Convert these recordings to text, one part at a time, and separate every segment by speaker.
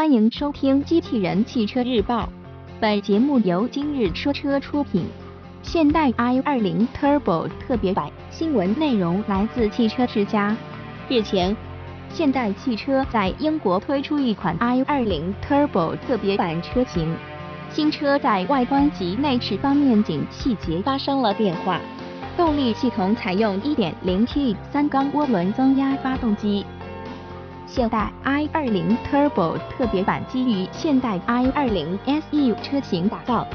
Speaker 1: 欢迎收听《机器人汽车日报》，本节目由今日说车出品。现代 i20 Turbo 特别版新闻内容来自汽车之家。日前，现代汽车在英国推出一款 i20 Turbo 特别版车型，新车在外观及内饰方面仅细节发生了变化。动力系统采用 1.0T 三缸涡轮增压发动机。现代 i20 Turbo 特别版基于现代 i20 SE 车型打造，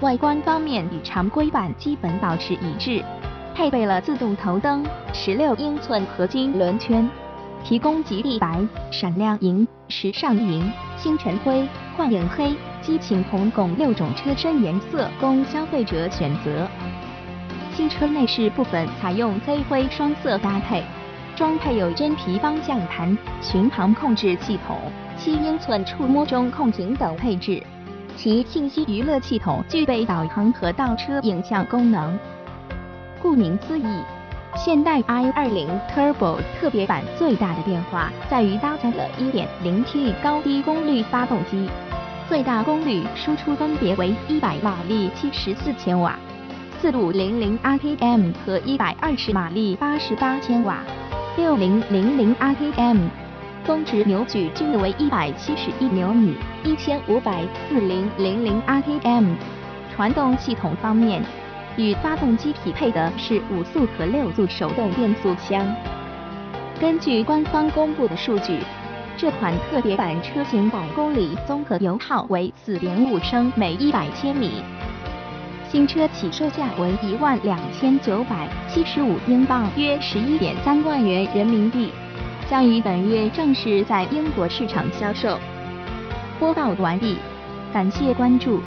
Speaker 1: 外观方面与常规版基本保持一致，配备了自动头灯、16英寸合金轮圈，提供极地白、闪亮银、时尚银、星辰灰、幻影黑、激情红共六种车身颜色供消费者选择。新车内饰部分采用黑灰双色搭配。装配有真皮方向盘、巡航控制系统、七英寸触摸中控屏等配置。其信息娱乐系统具备导航和倒车影像功能。顾名思义，现代 i20 Turbo 特别版最大的变化在于搭载了 1.0T 高低功率发动机，最大功率输出分别为100马力74千瓦、4500 rpm 和120马力88千瓦。六零零零 rpm，峰值扭矩均为一百七十一牛米，一千五百四零零零 rpm。传动系统方面，与发动机匹配的是五速和六速手动变速箱。根据官方公布的数据，这款特别版车型百公里综合油耗为四点五升每一百千米。新车起售价为一万两千九百七十五英镑，约十一点三万元人民币，将于本月正式在英国市场销售。播报完毕，感谢关注。